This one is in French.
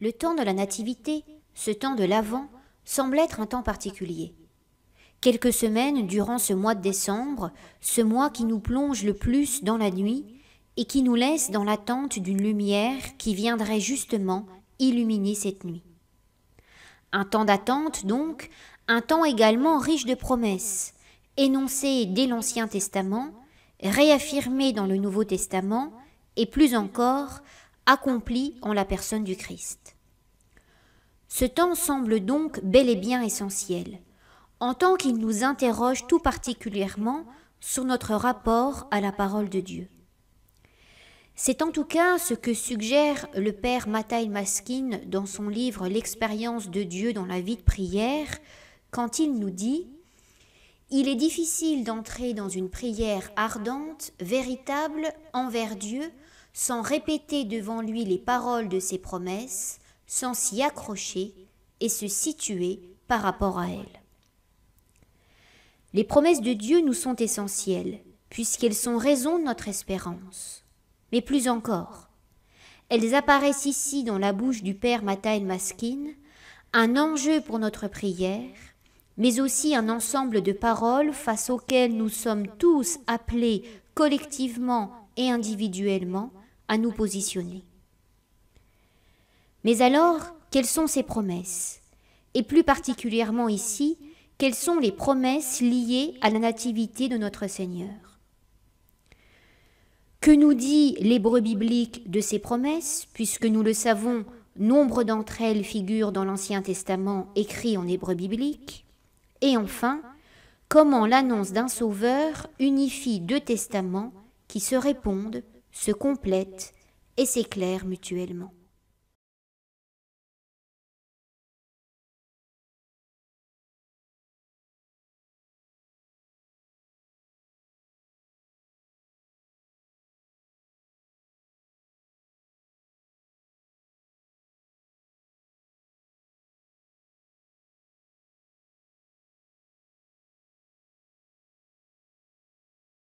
Le temps de la Nativité, ce temps de l'Avent, semble être un temps particulier. Quelques semaines durant ce mois de décembre, ce mois qui nous plonge le plus dans la nuit et qui nous laisse dans l'attente d'une lumière qui viendrait justement illuminer cette nuit. Un temps d'attente donc, un temps également riche de promesses, énoncées dès l'Ancien Testament, réaffirmées dans le Nouveau Testament, et plus encore, accomplies en la personne du Christ. Ce temps semble donc bel et bien essentiel, en tant qu'il nous interroge tout particulièrement sur notre rapport à la parole de Dieu. C'est en tout cas ce que suggère le père Matai Maskin dans son livre L'expérience de Dieu dans la vie de prière, quand il nous dit Il est difficile d'entrer dans une prière ardente, véritable envers Dieu, sans répéter devant lui les paroles de ses promesses, sans s'y accrocher et se situer par rapport à elles. Les promesses de Dieu nous sont essentielles, puisqu'elles sont raison de notre espérance. Mais plus encore, elles apparaissent ici dans la bouche du Père Matain Maskin, un enjeu pour notre prière, mais aussi un ensemble de paroles face auxquelles nous sommes tous appelés collectivement et individuellement à nous positionner. Mais alors, quelles sont ces promesses? Et plus particulièrement ici, quelles sont les promesses liées à la nativité de notre Seigneur? Que nous dit l'hébreu biblique de ces promesses, puisque nous le savons, nombre d'entre elles figurent dans l'Ancien Testament écrit en hébreu biblique. Et enfin, comment l'annonce d'un sauveur unifie deux testaments qui se répondent, se complètent et s'éclairent mutuellement.